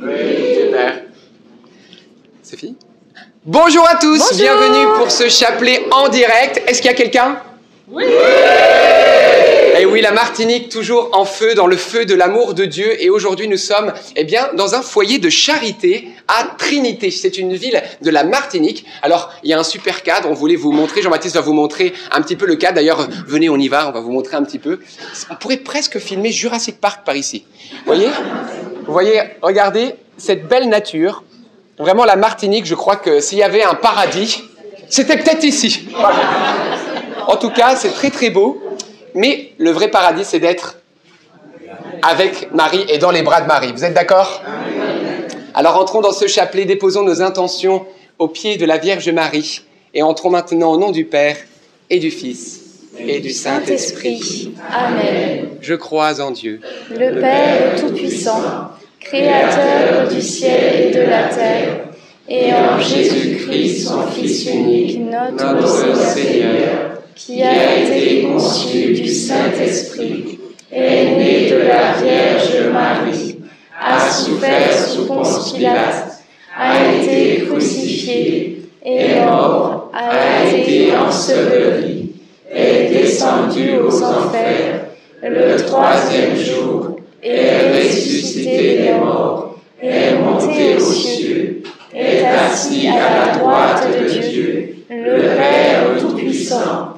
Oui. Super. C'est fini Bonjour à tous, bienvenue pour ce chapelet en direct. Est-ce qu'il y a quelqu'un? Oui la Martinique toujours en feu, dans le feu de l'amour de Dieu. Et aujourd'hui, nous sommes, eh bien, dans un foyer de charité à Trinité. C'est une ville de la Martinique. Alors, il y a un super cadre. On voulait vous montrer. Jean-Baptiste va vous montrer un petit peu le cadre. D'ailleurs, venez, on y va. On va vous montrer un petit peu. On pourrait presque filmer Jurassic Park par ici. Vous voyez? Vous voyez, regardez cette belle nature. Vraiment, la Martinique, je crois que s'il y avait un paradis, c'était peut-être ici. En tout cas, c'est très très beau. Mais le vrai paradis, c'est d'être avec Marie et dans les bras de Marie. Vous êtes d'accord? Alors entrons dans ce chapelet, déposons nos intentions au pied de la Vierge Marie et entrons maintenant au nom du Père et du Fils et du Saint-Esprit. Amen. Je crois en Dieu, Le Père Tout-Puissant, Créateur du ciel et de la terre, et en Jésus-Christ, son Fils unique, notre Seigneur, qui a été conçu du Saint-Esprit, est né de la Vierge Marie, a souffert sous Ponce Pilate, a été crucifié, est mort, a été enseveli, est descendu aux enfers, le troisième jour, est ressuscité des morts, est monté aux cieux, est assis à la droite de Dieu, le Père Tout-Puissant,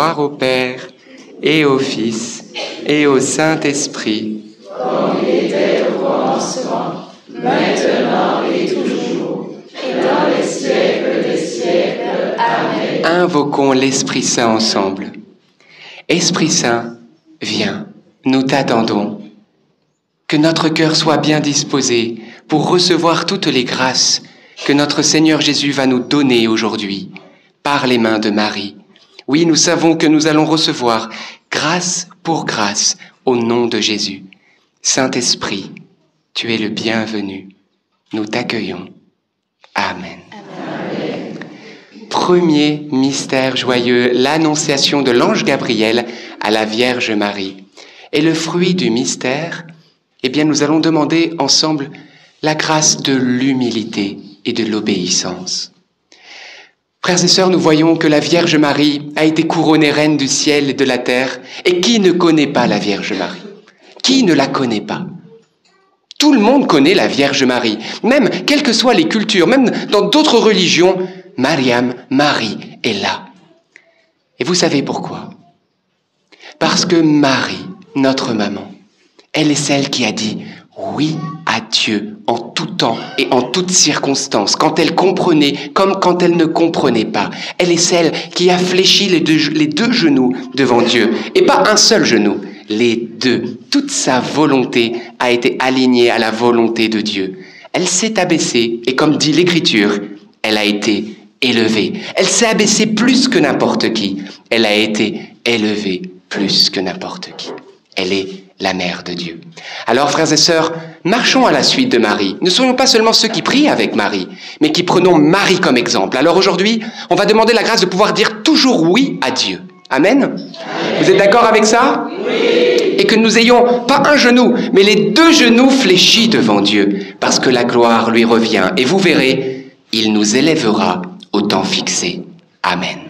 Gloire au Père, et au Fils, et au Saint-Esprit. comme il était au commencement, maintenant et toujours, et dans les siècles des siècles. Amen. Invoquons l'Esprit Saint ensemble. Esprit Saint, viens, nous t'attendons. Que notre cœur soit bien disposé pour recevoir toutes les grâces que notre Seigneur Jésus va nous donner aujourd'hui par les mains de Marie. Oui, nous savons que nous allons recevoir grâce pour grâce au nom de Jésus. Saint-Esprit, tu es le bienvenu. Nous t'accueillons. Amen. Premier mystère joyeux, l'annonciation de l'ange Gabriel à la Vierge Marie. Et le fruit du mystère, eh bien, nous allons demander ensemble la grâce de l'humilité et de l'obéissance. Frères et sœurs, nous voyons que la Vierge Marie a été couronnée reine du ciel et de la terre. Et qui ne connaît pas la Vierge Marie? Qui ne la connaît pas? Tout le monde connaît la Vierge Marie. Même, quelles que soient les cultures, même dans d'autres religions, Mariam, Marie, est là. Et vous savez pourquoi? Parce que Marie, notre maman, elle est celle qui a dit oui Dieu en tout temps et en toutes circonstances, quand elle comprenait comme quand elle ne comprenait pas. Elle est celle qui a fléchi les deux, les deux genoux devant Dieu, et pas un seul genou, les deux. Toute sa volonté a été alignée à la volonté de Dieu. Elle s'est abaissée, et comme dit l'Écriture, elle a été élevée. Elle s'est abaissée plus que n'importe qui. Elle a été élevée plus que n'importe qui. Elle est la mère de Dieu. Alors, frères et sœurs, marchons à la suite de Marie. Ne soyons pas seulement ceux qui prient avec Marie, mais qui prenons Marie comme exemple. Alors aujourd'hui, on va demander la grâce de pouvoir dire toujours oui à Dieu. Amen. Vous êtes d'accord avec ça? Oui. Et que nous ayons pas un genou, mais les deux genoux fléchis devant Dieu, parce que la gloire lui revient. Et vous verrez, il nous élèvera au temps fixé. Amen.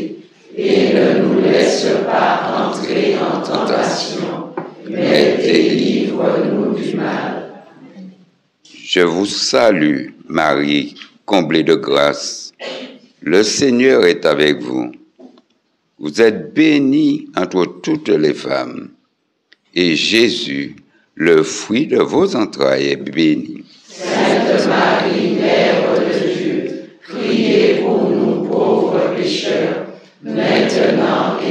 laisse pas entrer en tentation, mais délivre-nous du mal. Je vous salue, Marie, comblée de grâce. Le Seigneur est avec vous. Vous êtes bénie entre toutes les femmes, et Jésus, le fruit de vos entrailles, est béni. Sainte Marie, Mère de Dieu, priez pour nous pauvres pécheurs maintenant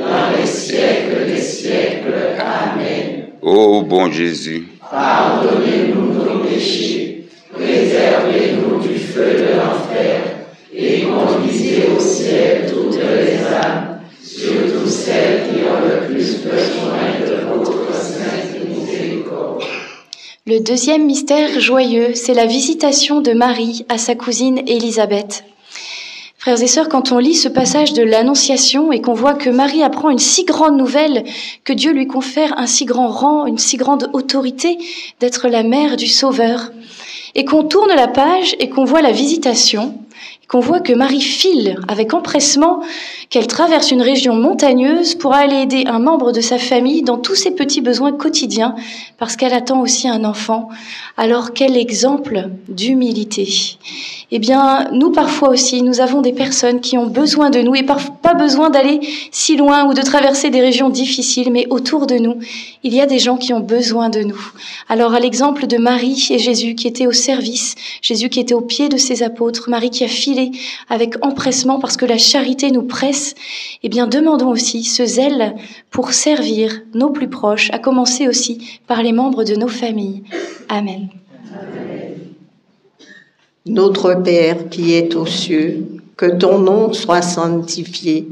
dans les siècles des siècles. Amen. Ô bon Jésus, pardonnez-nous nos péchés, préservez-nous du feu de l'enfer, et conduisez au ciel toutes les âmes, surtout celles qui ont le plus besoin de votre sainte miséricorde. Le deuxième mystère joyeux, c'est la visitation de Marie à sa cousine Élisabeth. Frères et sœurs, quand on lit ce passage de l'Annonciation et qu'on voit que Marie apprend une si grande nouvelle, que Dieu lui confère un si grand rang, une si grande autorité d'être la mère du Sauveur, et qu'on tourne la page et qu'on voit la visitation, qu'on voit que Marie file avec empressement, qu'elle traverse une région montagneuse pour aller aider un membre de sa famille dans tous ses petits besoins quotidiens, parce qu'elle attend aussi un enfant. Alors quel exemple d'humilité eh bien, nous parfois aussi, nous avons des personnes qui ont besoin de nous et pas besoin d'aller si loin ou de traverser des régions difficiles, mais autour de nous, il y a des gens qui ont besoin de nous. Alors, à l'exemple de Marie et Jésus qui était au service, Jésus qui était au pied de ses apôtres, Marie qui a filé avec empressement parce que la charité nous presse, eh bien, demandons aussi ce zèle pour servir nos plus proches, à commencer aussi par les membres de nos familles. Amen. Notre Père qui es aux cieux, que ton nom soit sanctifié,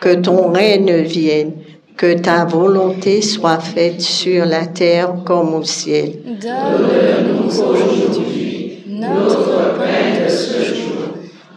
que ton règne vienne, que ta volonté soit faite sur la terre comme au ciel. Donne-nous aujourd'hui notre pain de ce jour.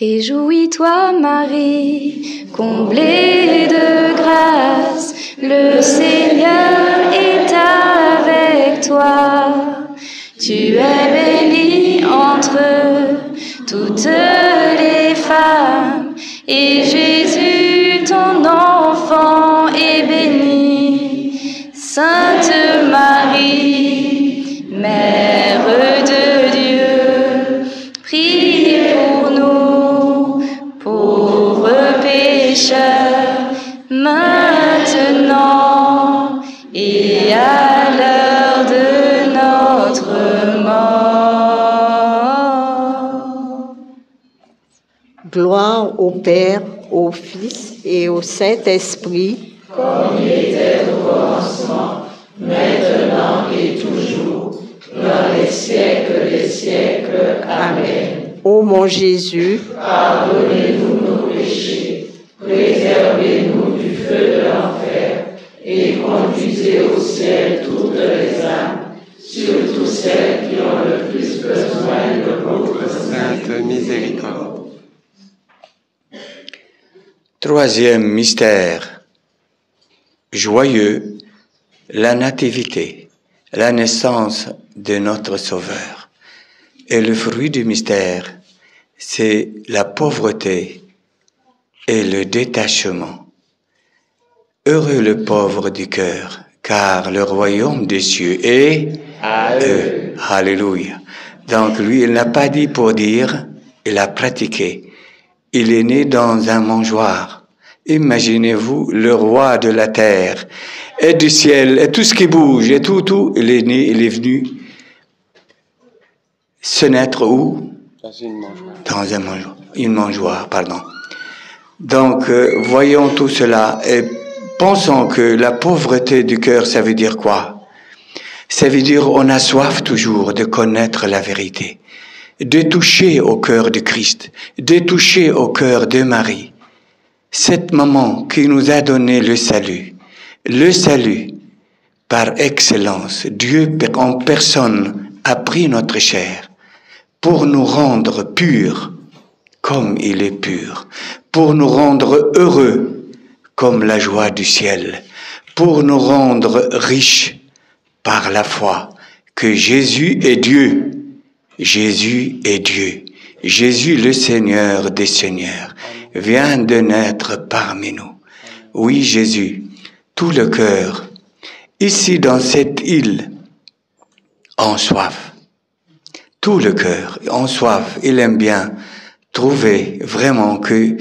Réjouis-toi, Marie, comblée de grâce, le Seigneur est avec toi. Tu es bénie entre toutes les femmes, et Jésus, ton enfant, est béni. Sainte Père, au Fils et au Saint-Esprit, Comme il était au commencement, maintenant et toujours, dans les siècles des siècles. Amen. ô mon Jésus, Pardonnez-nous nos péchés, préservez-nous du feu de l'enfer, et conduisez au ciel toutes les âmes, surtout celles qui ont le plus besoin de votre Sainte miséricorde. Troisième mystère joyeux, la nativité, la naissance de notre Sauveur. Et le fruit du mystère, c'est la pauvreté et le détachement. Heureux le pauvre du cœur, car le royaume des cieux est à eux. Alléluia. Donc lui, il n'a pas dit pour dire, il a pratiqué. Il est né dans un mangeoire. Imaginez-vous le roi de la terre et du ciel et tout ce qui bouge et tout, tout, il est né, il est venu se naître où? Dans une mangeoire. Dans un mangeoire, une mangeoire, pardon. Donc, euh, voyons tout cela et pensons que la pauvreté du cœur, ça veut dire quoi? Ça veut dire on a soif toujours de connaître la vérité, de toucher au cœur de Christ, de toucher au cœur de Marie. Cette maman qui nous a donné le salut, le salut par excellence, Dieu en personne a pris notre chair pour nous rendre purs comme il est pur, pour nous rendre heureux comme la joie du ciel, pour nous rendre riches par la foi que Jésus est Dieu, Jésus est Dieu, Jésus le Seigneur des Seigneurs vient de naître parmi nous. Oui Jésus, tout le cœur, ici dans cette île, en soif, tout le cœur en soif, il aime bien trouver vraiment que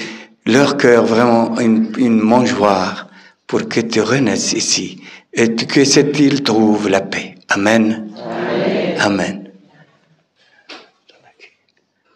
leur cœur vraiment une, une mangeoire pour que tu renaisses ici et que cette île trouve la paix. Amen. Amen.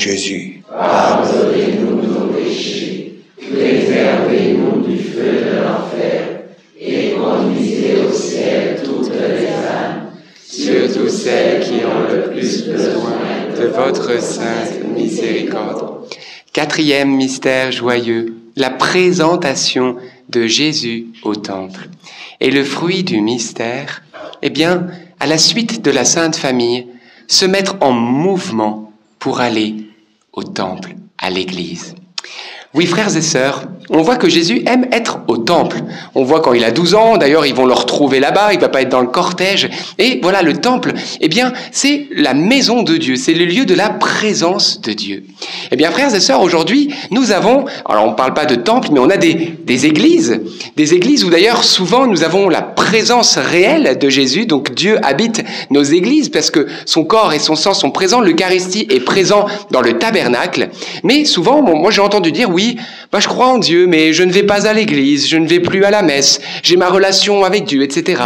Jésus, pardonnez-nous nos péchés, préservez-nous du feu de l'enfer, et conduisez au ciel toutes les âmes, surtout celles qui ont le plus besoin de votre sainte miséricorde. Quatrième mystère joyeux, la présentation de Jésus au temple. Et le fruit du mystère, eh bien, à la suite de la Sainte Famille, se mettre en mouvement pour aller au temple, à l'église. Oui, frères et sœurs, on voit que Jésus aime être au temple. On voit quand il a 12 ans, d'ailleurs, ils vont le retrouver là-bas, il va pas être dans le cortège. Et voilà, le temple, eh bien, c'est la maison de Dieu, c'est le lieu de la présence de Dieu. Eh bien, frères et sœurs, aujourd'hui, nous avons, alors on ne parle pas de temple, mais on a des, des églises, des églises où d'ailleurs, souvent, nous avons la présence réelle de Jésus, donc Dieu habite nos églises parce que son corps et son sang sont présents, l'Eucharistie est présent dans le tabernacle. Mais souvent, moi j'ai entendu dire, oui, bah, je crois en Dieu, mais je ne vais pas à l'église, je ne vais plus à la messe, j'ai ma relation avec Dieu, etc.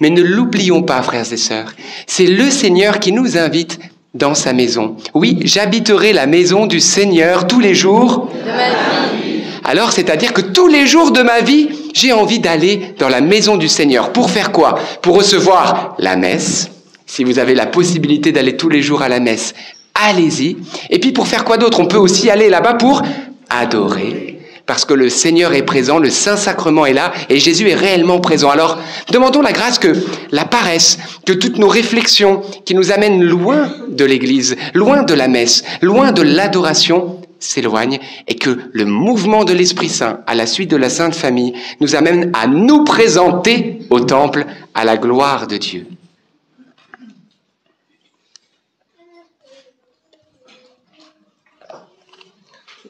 Mais ne l'oublions pas, frères et sœurs. C'est le Seigneur qui nous invite dans sa maison. Oui, j'habiterai la maison du Seigneur tous les jours de ma vie. Alors, c'est-à-dire que tous les jours de ma vie, j'ai envie d'aller dans la maison du Seigneur. Pour faire quoi? Pour recevoir la messe. Si vous avez la possibilité d'aller tous les jours à la messe, allez-y. Et puis pour faire quoi d'autre? On peut aussi aller là-bas pour adorer parce que le Seigneur est présent, le Saint-Sacrement est là et Jésus est réellement présent. Alors, demandons la grâce que la paresse, que toutes nos réflexions qui nous amènent loin de l'Église, loin de la messe, loin de l'adoration, s'éloignent et que le mouvement de l'Esprit Saint à la suite de la Sainte Famille nous amène à nous présenter au Temple à la gloire de Dieu.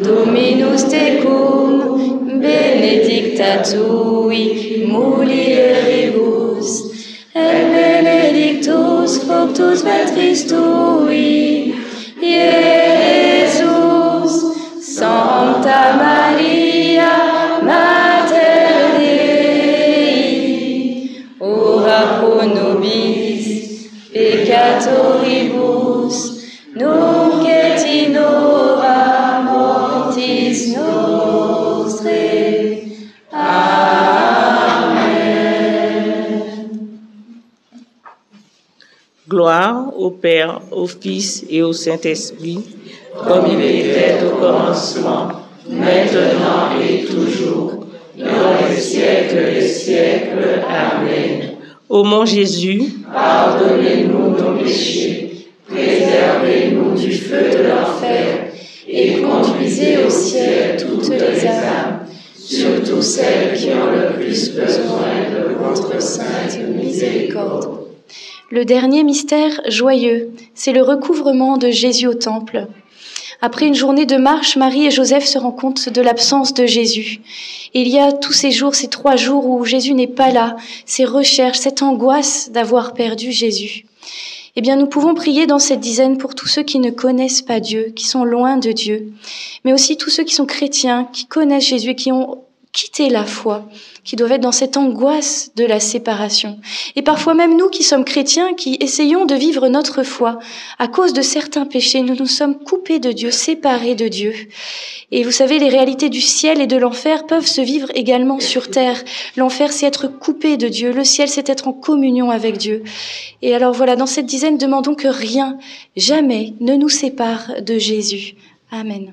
Dominus tecum, benedicta tui, mulieribus, et benedictus fructus ventris tui, Iesus, au Fils et au Saint-Esprit, comme il était au commencement, maintenant et toujours, dans les siècles des siècles. Amen. Ô mon Jésus, Pardonnez-nous nos péchés, préservez-nous du feu de l'enfer, et conduisez au ciel toutes les âmes, surtout celles qui ont le plus besoin de votre sainte miséricorde. Le dernier mystère joyeux, c'est le recouvrement de Jésus au temple. Après une journée de marche, Marie et Joseph se rendent compte de l'absence de Jésus. Il y a tous ces jours, ces trois jours où Jésus n'est pas là, ces recherches, cette angoisse d'avoir perdu Jésus. Eh bien, nous pouvons prier dans cette dizaine pour tous ceux qui ne connaissent pas Dieu, qui sont loin de Dieu, mais aussi tous ceux qui sont chrétiens, qui connaissent Jésus et qui ont quitté la foi, qui doivent être dans cette angoisse de la séparation. Et parfois même nous qui sommes chrétiens, qui essayons de vivre notre foi, à cause de certains péchés, nous nous sommes coupés de Dieu, séparés de Dieu. Et vous savez, les réalités du ciel et de l'enfer peuvent se vivre également sur terre. L'enfer, c'est être coupé de Dieu. Le ciel, c'est être en communion avec Dieu. Et alors voilà, dans cette dizaine, demandons que rien, jamais, ne nous sépare de Jésus. Amen.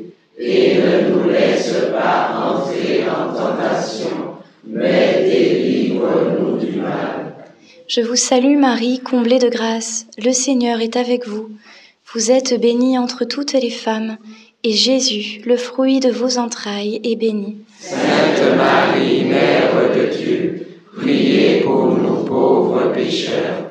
Et ne nous laisse pas entrer en tentation, mais délivre-nous du mal. Je vous salue Marie, comblée de grâce. Le Seigneur est avec vous. Vous êtes bénie entre toutes les femmes, et Jésus, le fruit de vos entrailles, est béni. Sainte Marie, Mère de Dieu, priez pour nous pauvres pécheurs,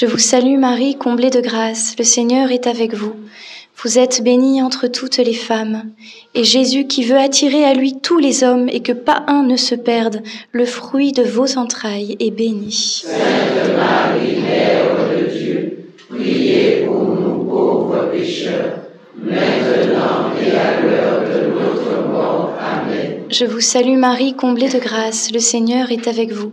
Je vous salue Marie, comblée de grâce, le Seigneur est avec vous. Vous êtes bénie entre toutes les femmes, et Jésus qui veut attirer à lui tous les hommes et que pas un ne se perde, le fruit de vos entrailles est béni. Sainte Marie, Mère de Dieu, priez pour nous pauvres pécheurs, maintenant et à l'heure de notre mort. Amen. Je vous salue Marie, comblée de grâce, le Seigneur est avec vous.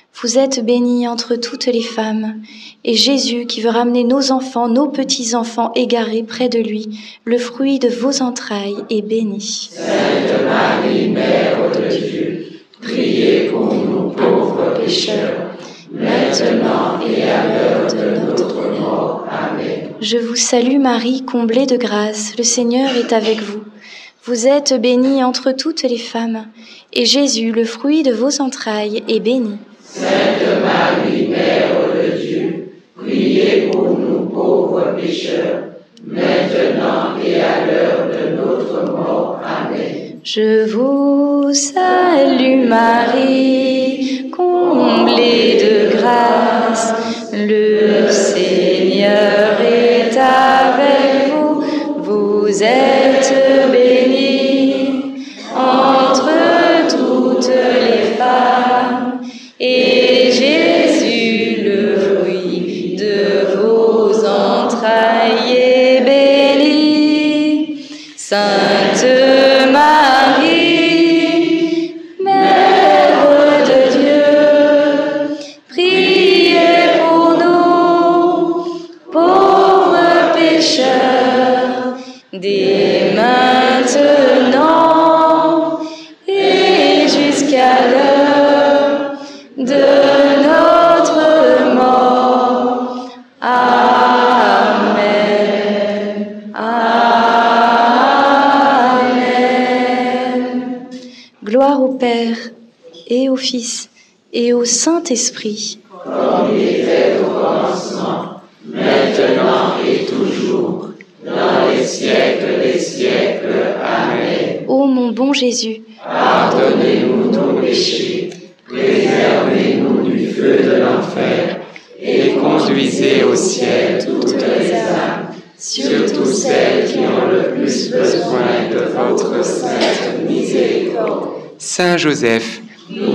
Vous êtes bénie entre toutes les femmes, et Jésus, qui veut ramener nos enfants, nos petits-enfants égarés près de lui, le fruit de vos entrailles, est béni. Sainte Marie, Mère de Dieu, priez pour nous pauvres pécheurs, maintenant et à l'heure de notre mort. Amen. Je vous salue Marie, comblée de grâce, le Seigneur est avec vous. Vous êtes bénie entre toutes les femmes, et Jésus, le fruit de vos entrailles, est béni. Sainte Marie, Mère de Dieu, priez pour nous pauvres pécheurs, maintenant et à l'heure de notre mort. Amen. Je vous salue Marie, comblée de grâce, le Seigneur Saint-Esprit. Comme il était au commencement, maintenant et toujours, dans les siècles des siècles. Amen. Ô mon bon Jésus, Pardonnez-nous nos péchés, préservez-nous du feu de l'enfer, et conduisez au ciel toutes les âmes, surtout celles qui ont le plus besoin de votre sainte miséricorde. Saint Joseph,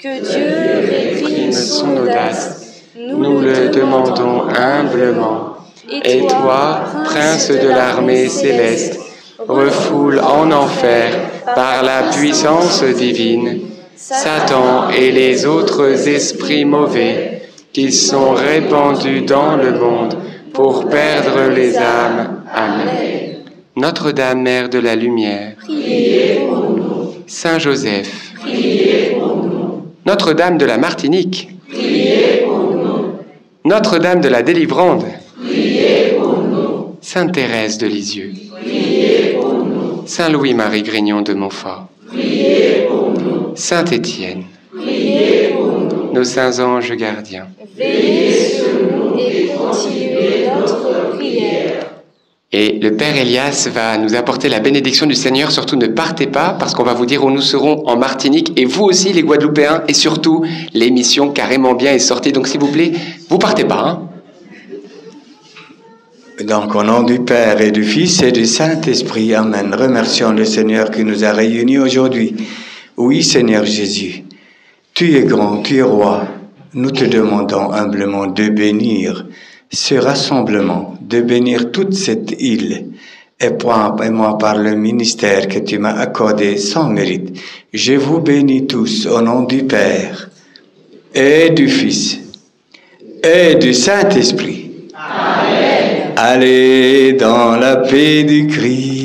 Que Dieu réprime son audace. Nous le demandons humblement. Et toi, prince de l'armée céleste, refoule en enfer par la puissance divine Satan et les autres esprits mauvais qui sont répandus dans le monde pour perdre les âmes. Amen. Notre-Dame, Mère de la Lumière, Saint Joseph, Notre-Dame de la Martinique, Notre-Dame de la Délivrande, Sainte Thérèse de Lisieux, Saint Louis-Marie Grignon de Montfort, Saint Étienne, nos saints anges gardiens. Veillez sur nous et continuez notre prière. Et le Père Elias va nous apporter la bénédiction du Seigneur. Surtout ne partez pas parce qu'on va vous dire où nous serons en Martinique et vous aussi les Guadeloupéens et surtout l'émission Carrément Bien est sortie. Donc s'il vous plaît, vous partez pas. Hein Donc, au nom du Père et du Fils et du Saint-Esprit, Amen. Remercions le Seigneur qui nous a réunis aujourd'hui. Oui, Seigneur Jésus, tu es grand, tu es roi. Nous te demandons humblement de bénir ce rassemblement, de bénir toute cette île et moi par le ministère que tu m'as accordé sans mérite. Je vous bénis tous au nom du Père et du Fils et du Saint-Esprit. Allez dans la paix du Christ.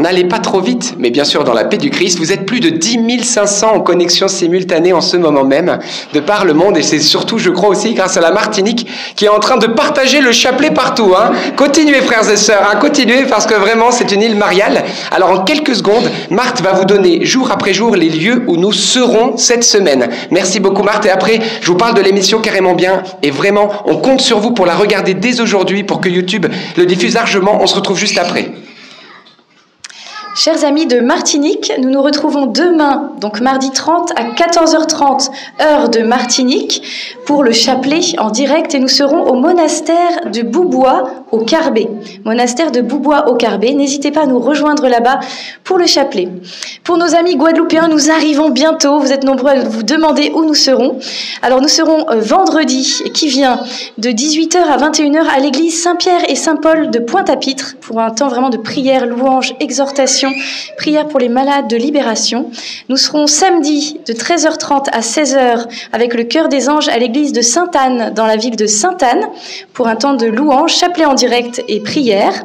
N'allez pas trop vite, mais bien sûr dans la paix du Christ, vous êtes plus de 10 500 en connexion simultanée en ce moment même de par le monde et c'est surtout, je crois aussi, grâce à la Martinique qui est en train de partager le chapelet partout. Hein. Continuez frères et sœurs, hein, continuez parce que vraiment c'est une île mariale. Alors en quelques secondes, Marthe va vous donner jour après jour les lieux où nous serons cette semaine. Merci beaucoup Marthe et après je vous parle de l'émission carrément bien et vraiment on compte sur vous pour la regarder dès aujourd'hui pour que YouTube le diffuse largement. On se retrouve juste après. Chers amis de Martinique, nous nous retrouvons demain, donc mardi 30 à 14h30, heure de Martinique, pour le chapelet en direct et nous serons au monastère de Boubois au Carbet. Monastère de Boubois au Carbet. N'hésitez pas à nous rejoindre là-bas pour le chapelet. Pour nos amis guadeloupéens, nous arrivons bientôt. Vous êtes nombreux à vous demander où nous serons. Alors nous serons euh, vendredi qui vient de 18h à 21h à l'église Saint-Pierre et Saint-Paul de Pointe-à-Pitre pour un temps vraiment de prière, louange, exhortation prière pour les malades de libération. Nous serons samedi de 13h30 à 16h avec le cœur des anges à l'église de Sainte-Anne dans la ville de Sainte-Anne pour un temps de louange, chapelet en direct et prière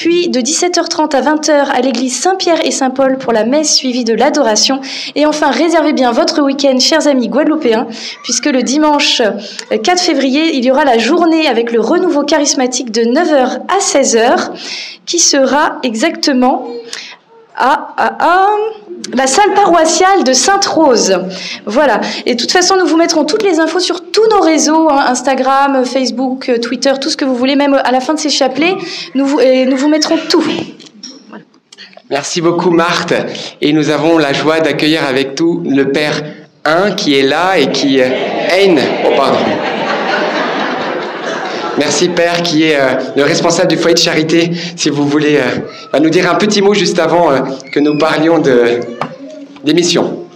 puis de 17h30 à 20h à l'église Saint-Pierre et Saint-Paul pour la messe suivie de l'adoration. Et enfin, réservez bien votre week-end, chers amis guadeloupéens, puisque le dimanche 4 février, il y aura la journée avec le renouveau charismatique de 9h à 16h, qui sera exactement à, la salle paroissiale de Sainte-Rose. Voilà. Et de toute façon, nous vous mettrons toutes les infos sur tous nos réseaux, hein, Instagram, Facebook, Twitter, tout ce que vous voulez, même à la fin de ces chapelets, nous vous, mettrons tout. Merci beaucoup Marthe. Et nous avons la joie d'accueillir avec tout le Père 1 qui est là et qui... Hein, oh pardon. Merci Père, qui est euh, le responsable du foyer de charité. Si vous voulez euh, nous dire un petit mot juste avant euh, que nous parlions de d'émission.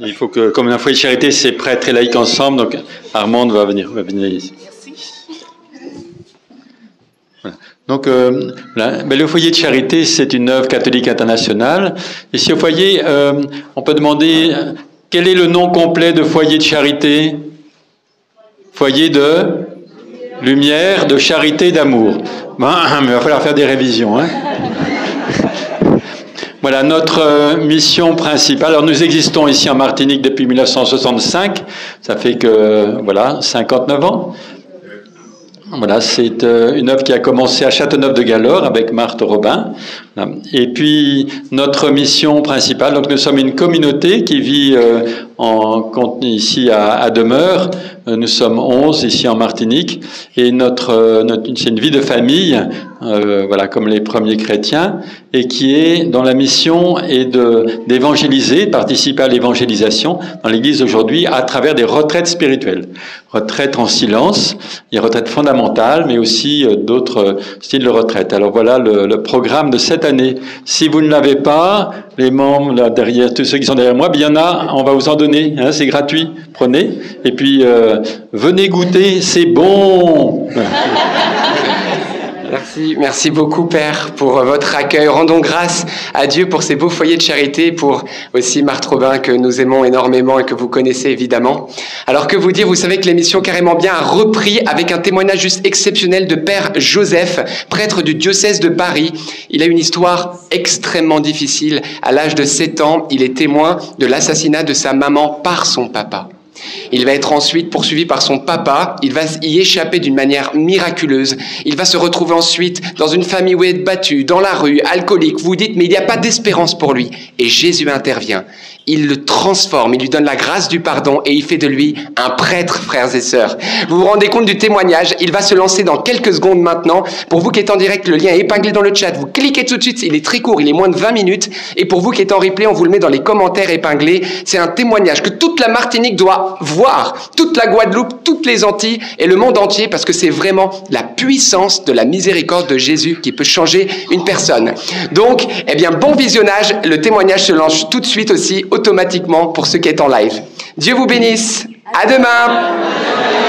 Il faut que, comme un foyer de charité, c'est prêtre et laïque ensemble, donc Armande va venir, va venir ici. Donc, ben, le foyer de charité, c'est une œuvre catholique internationale. Ici au foyer, on peut demander quel est le nom complet de foyer de charité? Foyer de lumière, de charité, d'amour. Ben, mais il va falloir faire des révisions. Hein. voilà notre euh, mission principale. Alors nous existons ici en Martinique depuis 1965. Ça fait que voilà 59 ans. Voilà, c'est euh, une œuvre qui a commencé à Châteauneuf-de-Galore avec Marthe Robin. Et puis notre mission principale, donc nous sommes une communauté qui vit euh, ici à, Demeure. Euh, nous sommes 11 ici en Martinique et notre, notre c'est une vie de famille, euh, voilà comme les premiers chrétiens, et qui est dans la mission de d'évangéliser, participer à l'évangélisation dans l'Église aujourd'hui à travers des retraites spirituelles, retraites en silence, a retraites fondamentales, mais aussi d'autres styles de retraite. Alors voilà le, le programme de cette Si vous ne l'avez pas, les membres là derrière, tous ceux qui sont derrière moi, bien il y en a, on va vous en donner, hein, c'est gratuit, prenez. Et puis euh, venez goûter, c'est bon. Merci, merci beaucoup Père pour votre accueil. Rendons grâce à Dieu pour ces beaux foyers de charité, pour aussi Marthe Robin que nous aimons énormément et que vous connaissez évidemment. Alors que vous dire, vous savez que l'émission Carrément Bien a repris avec un témoignage juste exceptionnel de Père Joseph, prêtre du diocèse de Paris. Il a une histoire extrêmement difficile. À l'âge de 7 ans, il est témoin de l'assassinat de sa maman par son papa. Il va être ensuite poursuivi par son papa, il va y échapper d'une manière miraculeuse, il va se retrouver ensuite dans une famille où il est battu, dans la rue, alcoolique, vous dites mais il n'y a pas d'espérance pour lui. Et Jésus intervient il le transforme, il lui donne la grâce du pardon et il fait de lui un prêtre, frères et sœurs. Vous vous rendez compte du témoignage Il va se lancer dans quelques secondes maintenant. Pour vous qui êtes en direct, le lien est épinglé dans le chat. Vous cliquez tout de suite, il est très court, il est moins de 20 minutes. Et pour vous qui êtes en replay, on vous le met dans les commentaires épinglés. C'est un témoignage que toute la Martinique doit voir, toute la Guadeloupe, toutes les Antilles et le monde entier, parce que c'est vraiment la puissance de la miséricorde de Jésus qui peut changer une personne. Donc, eh bien, bon visionnage. Le témoignage se lance tout de suite aussi automatiquement pour ceux qui est en live. Dieu vous bénisse. À demain.